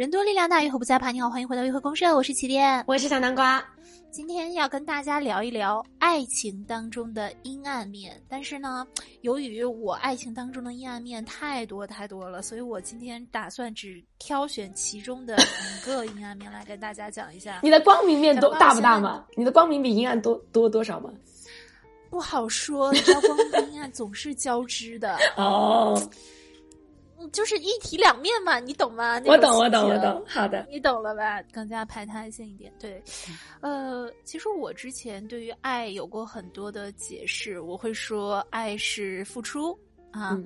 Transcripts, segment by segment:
人多力量大，约会不在怕。你好，欢迎回到约会公社，我是起点，我是小南瓜。今天要跟大家聊一聊爱情当中的阴暗面，但是呢，由于我爱情当中的阴暗面太多太多了，所以我今天打算只挑选其中的一个阴暗面来跟大家讲一下。你的光明面多大不大吗？你的光明比阴暗多多多少吗？不好说，你知道光明和阴暗总是交织的 哦。就是一体两面嘛，你懂吗？我懂，我懂，我懂。好的，你懂了吧？更加排他性一点。对，呃，其实我之前对于爱有过很多的解释。我会说，爱是付出啊，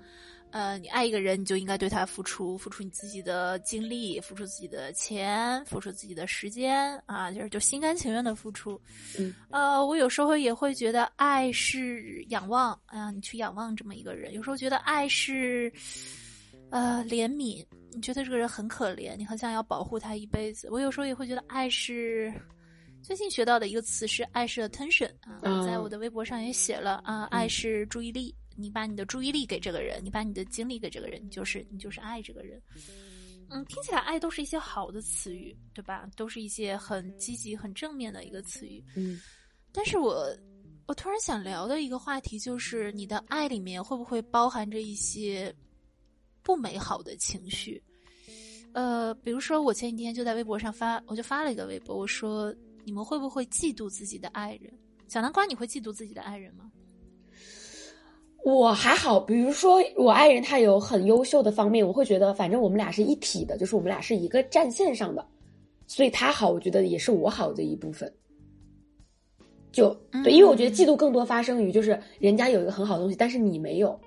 呃，你爱一个人，你就应该对他付出，付出你自己的精力，付出自己的钱，付出自己的时间啊，就是就心甘情愿的付出。嗯，呃，我有时候也会觉得爱是仰望，哎呀，你去仰望这么一个人。有时候觉得爱是。呃，怜悯，你觉得这个人很可怜，你很想要保护他一辈子。我有时候也会觉得爱是，最近学到的一个词是爱是 attention 啊，在我的微博上也写了啊，爱是注意力，你把你的注意力给这个人，你把你的精力给这个人，你就是你就是爱这个人。嗯，听起来爱都是一些好的词语，对吧？都是一些很积极、很正面的一个词语。嗯，但是我我突然想聊的一个话题就是，你的爱里面会不会包含着一些？不美好的情绪，呃，比如说我前几天就在微博上发，我就发了一个微博，我说你们会不会嫉妒自己的爱人？小南瓜，你会嫉妒自己的爱人吗？我还好，比如说我爱人他有很优秀的方面，我会觉得反正我们俩是一体的，就是我们俩是一个战线上的，所以他好，我觉得也是我好的一部分。就对，因为我觉得嫉妒更多发生于就是人家有一个很好的东西，但是你没有。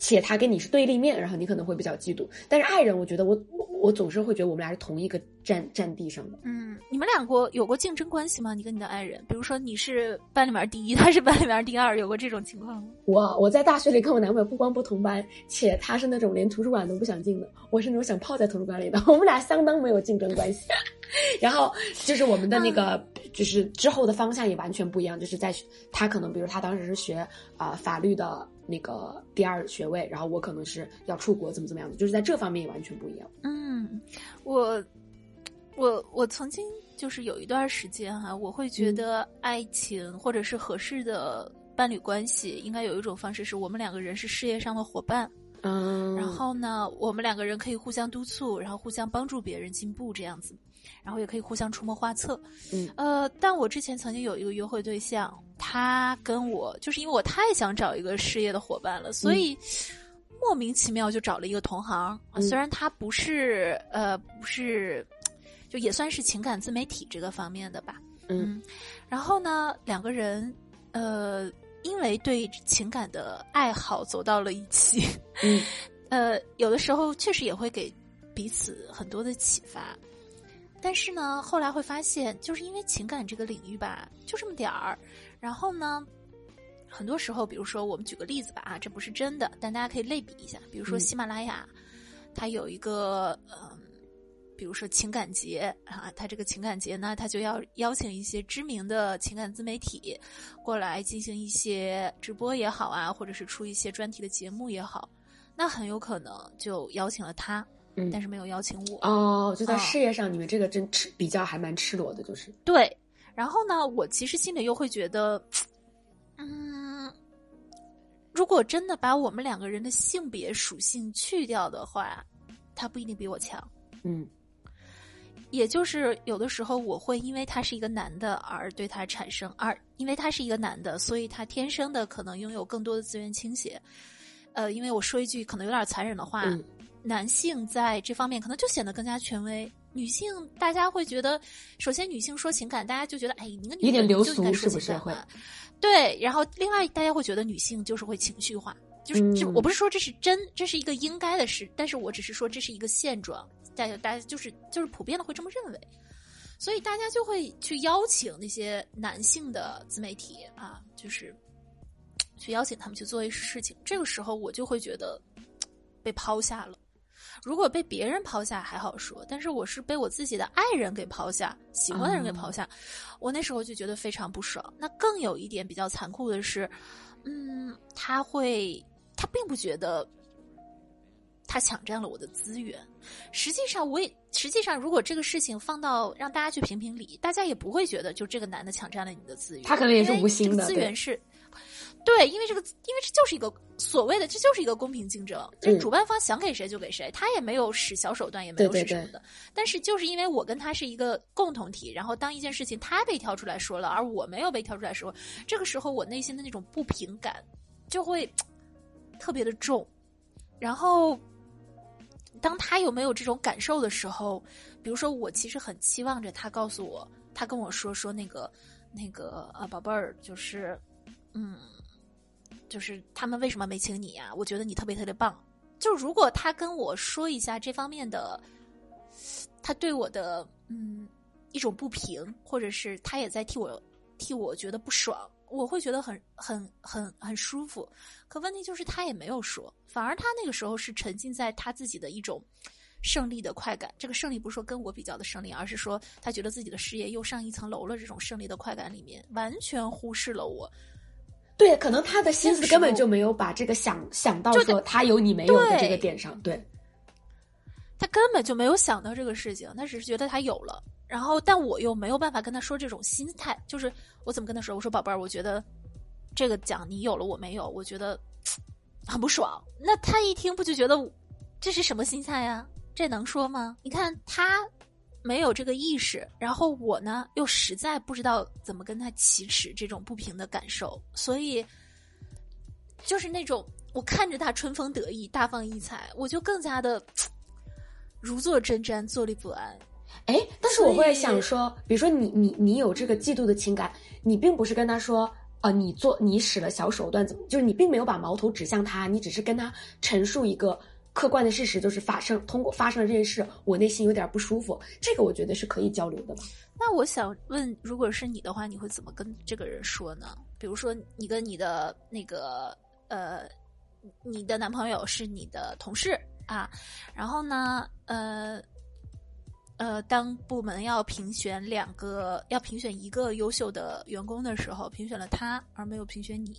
且他跟你是对立面，然后你可能会比较嫉妒。但是爱人，我觉得我我我总是会觉得我们俩是同一个战战地上的。嗯，你们两个有过竞争关系吗？你跟你的爱人，比如说你是班里面第一，他是班里面第二，有过这种情况吗？我我在大学里跟我男朋友不光不同班，且他是那种连图书馆都不想进的，我是那种想泡在图书馆里的，我们俩相当没有竞争关系。然后就是我们的那个，就是之后的方向也完全不一样，就是在他可能比如他当时是学啊法律的。那个第二学位，然后我可能是要出国，怎么怎么样的，就是在这方面也完全不一样。嗯，我我我曾经就是有一段时间哈，我会觉得爱情或者是合适的伴侣关系，应该有一种方式是我们两个人是事业上的伙伴。嗯，然后呢，我们两个人可以互相督促，然后互相帮助别人进步这样子，然后也可以互相出谋划策。嗯，呃，但我之前曾经有一个约会对象。他跟我就是因为我太想找一个事业的伙伴了，所以莫名其妙就找了一个同行。虽然他不是呃不是，就也算是情感自媒体这个方面的吧。嗯，然后呢，两个人呃因为对情感的爱好走到了一起。嗯，呃，有的时候确实也会给彼此很多的启发。但是呢，后来会发现，就是因为情感这个领域吧，就这么点儿。然后呢，很多时候，比如说我们举个例子吧，啊，这不是真的，但大家可以类比一下。比如说喜马拉雅，它有一个嗯，比如说情感节啊，它这个情感节呢，它就要邀请一些知名的情感自媒体过来进行一些直播也好啊，或者是出一些专题的节目也好，那很有可能就邀请了他。但是没有邀请我哦，就在事业上，你们这个真赤比较还蛮赤裸的，就是对。然后呢，我其实心里又会觉得，嗯，如果真的把我们两个人的性别属性去掉的话，他不一定比我强。嗯，也就是有的时候我会因为他是一个男的而对他产生，而因为他是一个男的，所以他天生的可能拥有更多的资源倾斜。呃，因为我说一句可能有点残忍的话。男性在这方面可能就显得更加权威，女性大家会觉得，首先女性说情感，大家就觉得，哎，你个女人就应该说情感，对。然后另外大家会觉得女性就是会情绪化，就是就我不是说这是真，这是一个应该的事，但是我只是说这是一个现状，大家大家就是就是普遍的会这么认为，所以大家就会去邀请那些男性的自媒体啊，就是去邀请他们去做一些事情，这个时候我就会觉得被抛下了。如果被别人抛下还好说，但是我是被我自己的爱人给抛下，喜欢的人给抛下，我那时候就觉得非常不爽。那更有一点比较残酷的是，嗯，他会，他并不觉得，他抢占了我的资源。实际上，我也实际上，如果这个事情放到让大家去评评理，大家也不会觉得就这个男的抢占了你的资源。他可能也是无心的，资源是。对，因为这个，因为这就是一个所谓的，这就是一个公平竞争。就是主办方想给谁就给谁，他也没有使小手段，也没有使什么的。但是就是因为我跟他是一个共同体，然后当一件事情他被挑出来说了，而我没有被挑出来说，这个时候我内心的那种不平感就会特别的重。然后当他有没有这种感受的时候，比如说我其实很期望着他告诉我，他跟我说说那个那个啊，宝贝儿，就是嗯。就是他们为什么没请你呀？我觉得你特别特别棒。就如果他跟我说一下这方面的，他对我的嗯一种不平，或者是他也在替我替我觉得不爽，我会觉得很很很很舒服。可问题就是他也没有说，反而他那个时候是沉浸在他自己的一种胜利的快感。这个胜利不是说跟我比较的胜利，而是说他觉得自己的事业又上一层楼了。这种胜利的快感里面，完全忽视了我。对，可能他的心思根本就没有把这个想想到说他有你没有的这个点上，对，他根本就没有想到这个事情，他只是觉得他有了，然后但我又没有办法跟他说这种心态，就是我怎么跟他说？我说宝贝儿，我觉得这个奖你有了我没有，我觉得很不爽。那他一听不就觉得这是什么心态呀？这能说吗？你看他。没有这个意识，然后我呢又实在不知道怎么跟他启齿这种不平的感受，所以就是那种我看着他春风得意、大放异彩，我就更加的如坐针毡、坐立不安。哎，但是我会想说，比如说你你你有这个嫉妒的情感，你并不是跟他说啊，你做你使了小手段，怎么就是你并没有把矛头指向他，你只是跟他陈述一个。客观的事实就是发生，通过发生了这件事，我内心有点不舒服。这个我觉得是可以交流的吧。那我想问，如果是你的话，你会怎么跟这个人说呢？比如说，你跟你的那个呃，你的男朋友是你的同事啊，然后呢，呃呃，当部门要评选两个，要评选一个优秀的员工的时候，评选了他，而没有评选你。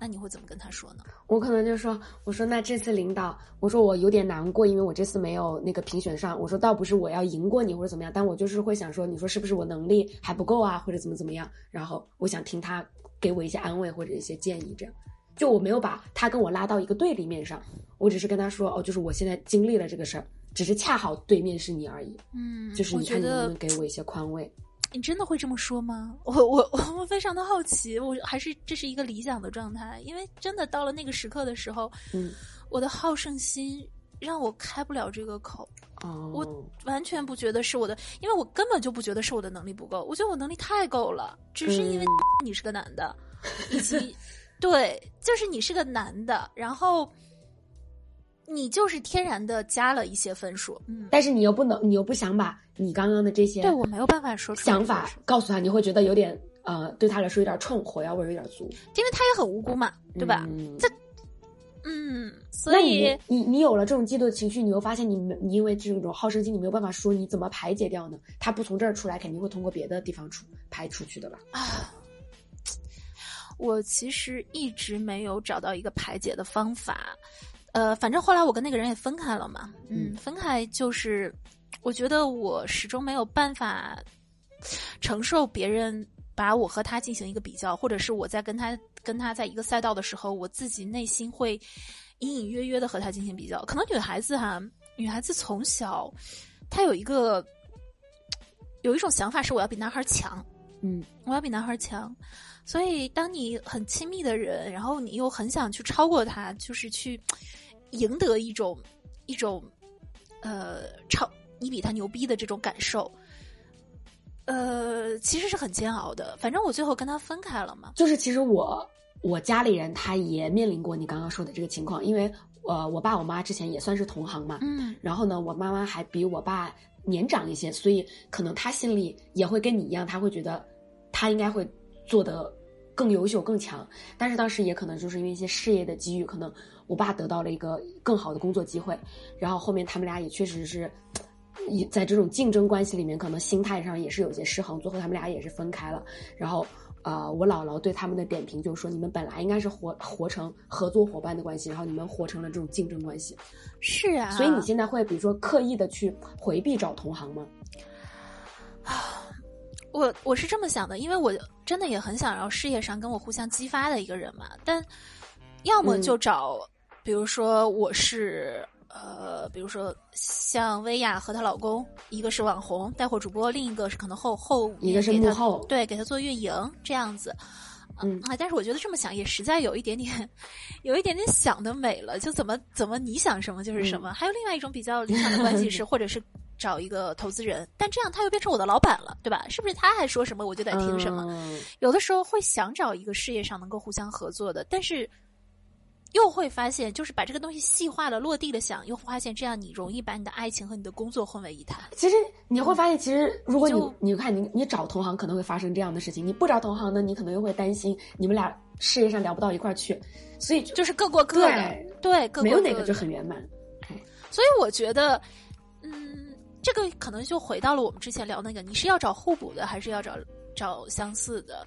那你会怎么跟他说呢？我可能就说，我说那这次领导，我说我有点难过，因为我这次没有那个评选上。我说倒不是我要赢过你或者怎么样，但我就是会想说，你说是不是我能力还不够啊，或者怎么怎么样？然后我想听他给我一些安慰或者一些建议，这样就我没有把他跟我拉到一个对立面上，我只是跟他说，哦，就是我现在经历了这个事儿，只是恰好对面是你而已。嗯，就是你看你能不能给我一些宽慰。你真的会这么说吗？我我 我非常的好奇，我还是这是一个理想的状态，因为真的到了那个时刻的时候，嗯，我的好胜心让我开不了这个口，哦，我完全不觉得是我的，因为我根本就不觉得是我的能力不够，我觉得我能力太够了，只是因为你是个男的，以及 对，就是你是个男的，然后。你就是天然的加了一些分数，嗯，但是你又不能，你又不想把你刚刚的这些，对我没有办法说想法告诉他，你会觉得有点呃，对他来说有点冲，火药味有点足，因为他也很无辜嘛，对吧？这，嗯，所以你你有了这种嫉妒的情绪，你又发现你你因为这种好胜心，你没有办法说你怎么排解掉呢？他不从这儿出来，肯定会通过别的地方出排出去的吧？啊，我其实一直没有找到一个排解的方法。呃，反正后来我跟那个人也分开了嘛，嗯，分开就是，我觉得我始终没有办法承受别人把我和他进行一个比较，或者是我在跟他跟他在一个赛道的时候，我自己内心会隐隐约约的和他进行比较。可能女孩子哈，女孩子从小她有一个有一种想法是我要比男孩强，嗯，我要比男孩强。所以当你很亲密的人，然后你又很想去超过他，就是去。赢得一种一种呃超你比他牛逼的这种感受，呃，其实是很煎熬的。反正我最后跟他分开了嘛。就是其实我我家里人他也面临过你刚刚说的这个情况，因为呃我爸我妈之前也算是同行嘛，嗯，然后呢我妈妈还比我爸年长一些，所以可能他心里也会跟你一样，他会觉得他应该会做得更优秀更强，但是当时也可能就是因为一些事业的机遇，可能。我爸得到了一个更好的工作机会，然后后面他们俩也确实是，在这种竞争关系里面，可能心态上也是有些失衡，最后他们俩也是分开了。然后，呃，我姥姥对他们的点评就是说，你们本来应该是活活成合作伙伴的关系，然后你们活成了这种竞争关系。是啊，所以你现在会比如说刻意的去回避找同行吗？啊，我我是这么想的，因为我真的也很想要事业上跟我互相激发的一个人嘛，但要么就找，比如说我是。呃，比如说像薇娅和她老公，一个是网红带货主播，另一个是可能后后一个是幕后，对，给他做运营这样子。嗯啊，但是我觉得这么想也实在有一点点，有一点点想的美了。就怎么怎么你想什么就是什么。还有另外一种比较理想的关系是，或者是找一个投资人，但这样他又变成我的老板了，对吧？是不是他还说什么我就得听什么？有的时候会想找一个事业上能够互相合作的，但是。又会发现，就是把这个东西细化了、落地了想，又发现这样你容易把你的爱情和你的工作混为一谈。其实你会发现，其实如果你你看你你找同行可能会发生这样的事情，你不找同行呢，你可能又会担心你们俩事业上聊不到一块儿去，所以就是各过各的，对，没有哪个就很圆满。所以我觉得，嗯，这个可能就回到了我们之前聊那个，你是要找互补的，还是要找找相似的？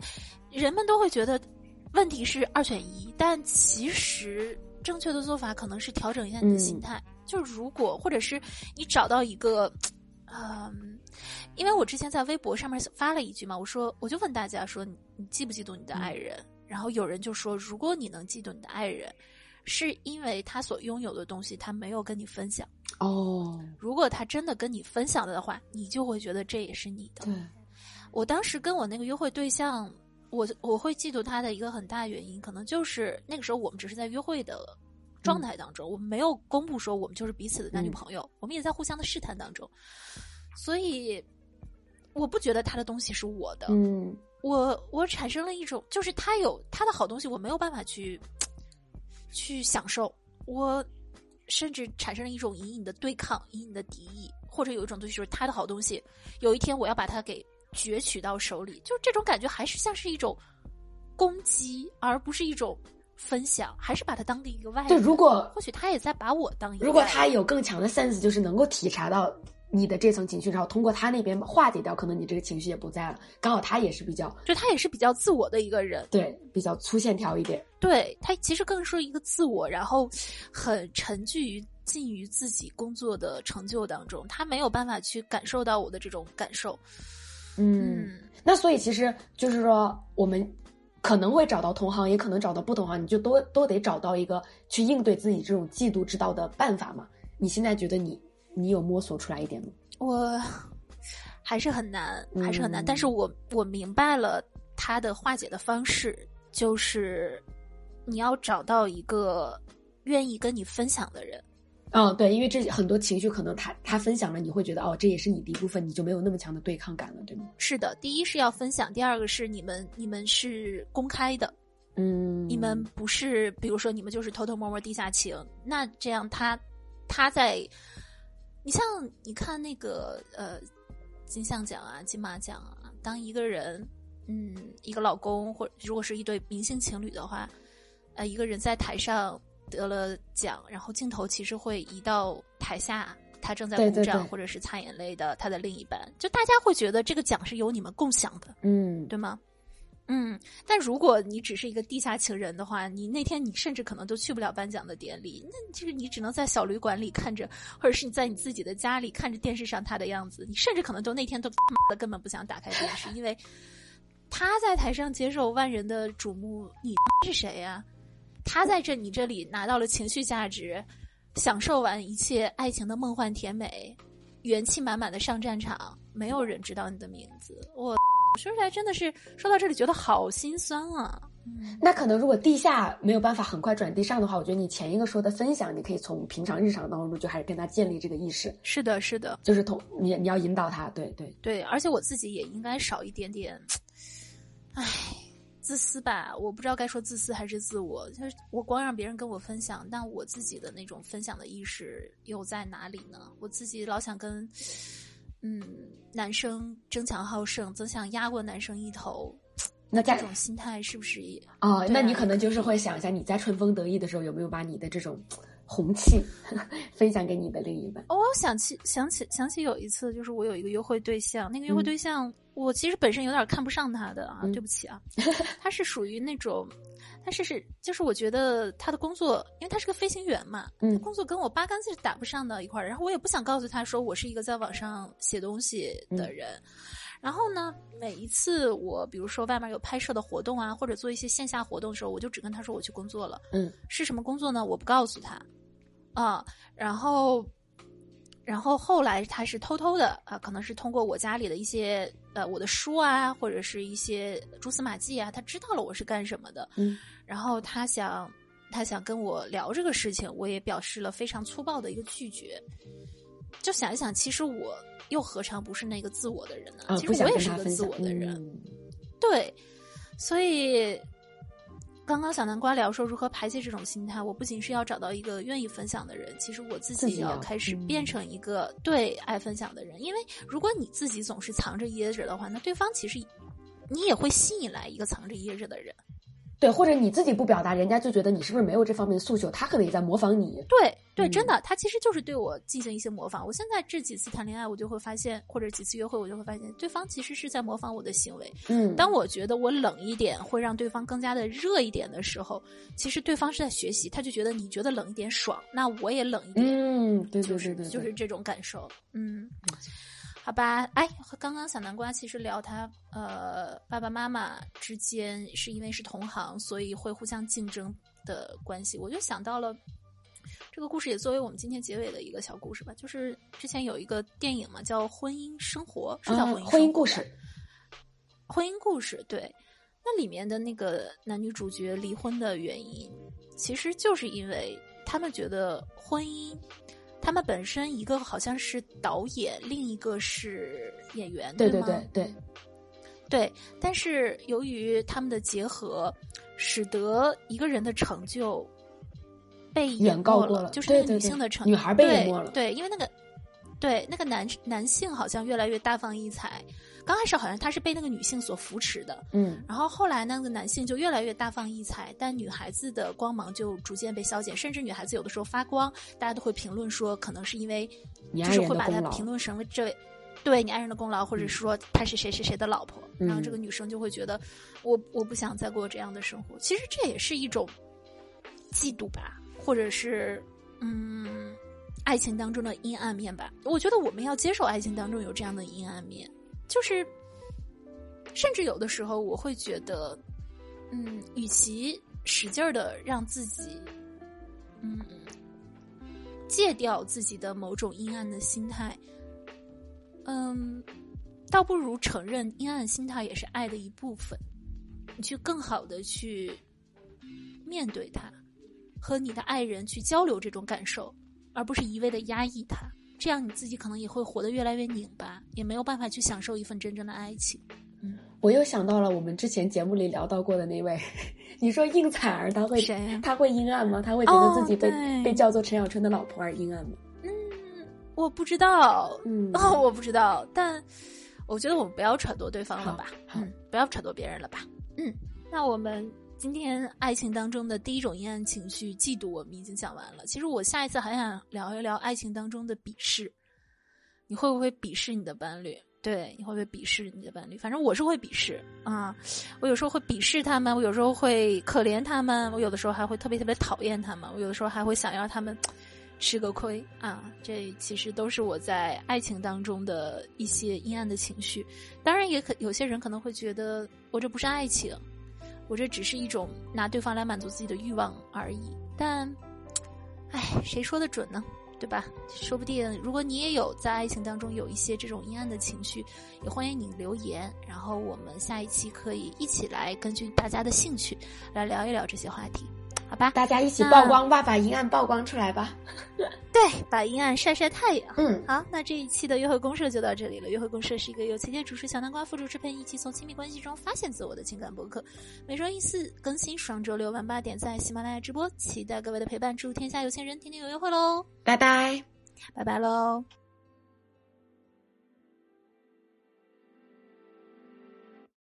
人们都会觉得。问题是二选一，但其实正确的做法可能是调整一下你的心态。就如果或者是你找到一个，嗯，因为我之前在微博上面发了一句嘛，我说我就问大家说，你你嫉不嫉妒你的爱人？然后有人就说，如果你能嫉妒你的爱人，是因为他所拥有的东西他没有跟你分享。哦，如果他真的跟你分享了的话，你就会觉得这也是你的。对，我当时跟我那个约会对象。我我会嫉妒他的一个很大原因，可能就是那个时候我们只是在约会的状态当中，我们没有公布说我们就是彼此的男女朋友，我们也在互相的试探当中，所以我不觉得他的东西是我的，嗯，我我产生了一种，就是他有他的好东西，我没有办法去去享受，我甚至产生了一种隐隐的对抗、隐隐的敌意，或者有一种东西就是他的好东西，有一天我要把它给。攫取到手里，就这种感觉，还是像是一种攻击，而不是一种分享，还是把它当的一个外。对，如果或许他也在把我当一个。如果他有更强的 sense，就是能够体察到你的这层情绪，然后通过他那边化解掉，可能你这个情绪也不在了。刚好他也是比较，就他也是比较自我的一个人，对，比较粗线条一点。对他其实更是一个自我，然后很沉浸于浸于自己工作的成就当中，他没有办法去感受到我的这种感受。嗯，那所以其实就是说，我们可能会找到同行，也可能找到不同行，你就都都得找到一个去应对自己这种嫉妒之道的办法嘛。你现在觉得你你有摸索出来一点吗？我还是很难，还是很难。但是我我明白了他的化解的方式，就是你要找到一个愿意跟你分享的人。嗯，对，因为这很多情绪可能他他分享了，你会觉得哦，这也是你的一部分，你就没有那么强的对抗感了，对吗？是的，第一是要分享，第二个是你们你们是公开的，嗯，你们不是，比如说你们就是偷偷摸摸地下情，那这样他他在，你像你看那个呃金像奖啊、金马奖啊，当一个人嗯一个老公或如果是一对明星情侣的话，呃一个人在台上。得了奖，然后镜头其实会移到台下，他正在鼓掌或者是擦眼泪的他的另一半，就大家会觉得这个奖是由你们共享的，嗯，对吗？嗯，但如果你只是一个地下情人的话，你那天你甚至可能都去不了颁奖的典礼，那其实你只能在小旅馆里看着，或者是你在你自己的家里看着电视上他的样子，你甚至可能都那天都根本不想打开电视，因为他在台上接受万人的瞩目，你是谁呀？他在这你这里拿到了情绪价值，享受完一切爱情的梦幻甜美，元气满满的上战场，没有人知道你的名字。我说出来真的是说到这里觉得好心酸啊。那可能如果地下没有办法很快转地上的话，我觉得你前一个说的分享，你可以从平常日常当中就还是跟他建立这个意识。是的，是的，就是同你你要引导他，对对对，而且我自己也应该少一点点，唉。自私吧，我不知道该说自私还是自我。就是我光让别人跟我分享，但我自己的那种分享的意识又在哪里呢？我自己老想跟，嗯，男生争强好胜，总想压过男生一头。那这种心态是不是也？哦，那你可能就是会想一下，你在春风得意的时候，有没有把你的这种红气 分享给你的另一半。哦，我想起想起想起有一次，就是我有一个约会对象，那个约会对象，我其实本身有点看不上他的啊，对不起啊，他是属于那种，他是是就是我觉得他的工作，因为他是个飞行员嘛，嗯工作跟我八竿子打不上的一块儿，然后我也不想告诉他说我是一个在网上写东西的人。然后呢，每一次我比如说外面有拍摄的活动啊，或者做一些线下活动的时候，我就只跟他说我去工作了。嗯，是什么工作呢？我不告诉他。啊，然后，然后后来他是偷偷的啊，可能是通过我家里的一些呃我的书啊，或者是一些蛛丝马迹啊，他知道了我是干什么的。嗯，然后他想他想跟我聊这个事情，我也表示了非常粗暴的一个拒绝。就想一想，其实我又何尝不是那个自我的人呢？啊，其实我也是一个自我的人。嗯对，所以刚刚小南瓜聊说如何排解这种心态，我不仅是要找到一个愿意分享的人，其实我自己也要要开始嗯变成一个对爱分享的人。因为如果你自己总是藏着掖着的话，那对方其实你也会吸引来一个藏着掖着的人。对，或者你自己不表达，人家就觉得你是不是没有这方面的诉求，他可能也在模仿你。对对，嗯真的，他其实就是对我进行一些模仿。我现在这几次谈恋爱，我就会发现，或者几次约会，我就会发现，对方其实是在模仿我的行为。嗯，当我觉得我冷一点会让对方更加的热一点的时候，其实对方是在学习，他就觉得你觉得冷一点爽，那我也冷一点，嗯，对对就是对对，对就是这种感受。嗯，好吧，哎，和刚刚小南瓜其实聊他呃爸爸妈妈之间是因为是同行，所以会互相竞争的关系，我就想到了。这个故事也作为我们今天结尾的一个小故事吧，就是之前有一个电影嘛，叫《婚姻生活》，是叫啊《婚姻、婚姻故事。婚姻故事，对，那里面的那个男女主角离婚的原因，其实就是因为他们觉得婚姻，他们本身一个好像是导演，另一个是演员，对对吗？对对，对，但是由于他们的结合，使得一个人的成就被远淹没了，过了就是那个女性的成女孩被淹对没了对，因为那个对那个男男性好像越来越大放异彩，刚开始好像他是被那个女性所扶持的，嗯。然后后来那个男性就越来越大放异彩，但女孩子的光芒就逐渐被消减，甚至女孩子有的时候发光，大家都会评论说，可能是因为就是会把她人的功劳评论成为这位对你爱人的功劳，或者是说她是谁谁谁的老婆，嗯。然后这个女生就会觉得我我不想再过这样的生活。其实这也是一种嫉妒吧，或者是嗯爱情当中的阴暗面吧。我觉得我们要接受爱情当中有这样的阴暗面，就是甚至有的时候我会觉得，嗯，与其使劲儿的让自己，嗯，戒掉自己的某种阴暗的心态，嗯，倒不如承认阴暗心态也是爱的一部分，你去更好的去面对它，和你的爱人去交流这种感受，而不是一味的压抑它。这样你自己可能也会活得越来越拧巴，也没有办法去享受一份真正的爱情。我又想到了我们之前节目里聊到过的那位，你说应采儿他会谁呀他会阴暗吗？他会觉得自己被、哦被叫做陈小春的老婆而阴暗吗？嗯，我不知道，嗯哦，我不知道，但我觉得我们不要揣度对方了吧，嗯，不要揣度别人了吧，嗯，那我们今天爱情当中的第一种阴暗情绪——嫉妒，我们已经讲完了。其实我下一次还想聊一聊爱情当中的鄙视，你会不会鄙视你的伴侣？对，你会不会鄙视你的伴侣？反正我是会鄙视啊，我有时候会鄙视他们，我有时候会可怜他们，我有的时候还会特别特别讨厌他们，我有的时候还会想要他们吃个亏啊。这其实都是我在爱情当中的一些阴暗的情绪。当然，也可有些人可能会觉得我这不是爱情，我这只是一种拿对方来满足自己的欲望而已。但，哎，谁说的准呢？对吧？说不定如果你也有在爱情当中有一些这种阴暗的情绪，也欢迎你留言，然后我们下一期可以一起来根据大家的兴趣来聊一聊这些话题，好吧？大家一起曝光吧，把阴暗曝光出来吧。对，把阴暗晒晒太阳。嗯，好，那这一期的约会公社就到这里了。约会公社是一个由情节主持小南瓜副主持陪你一起从亲密关系中发现自我的情感博客，每周一四更新，双周六晚八点在喜马拉雅直播，期待各位的陪伴。祝天下有情人天天有约会喽！拜拜。拜拜喽。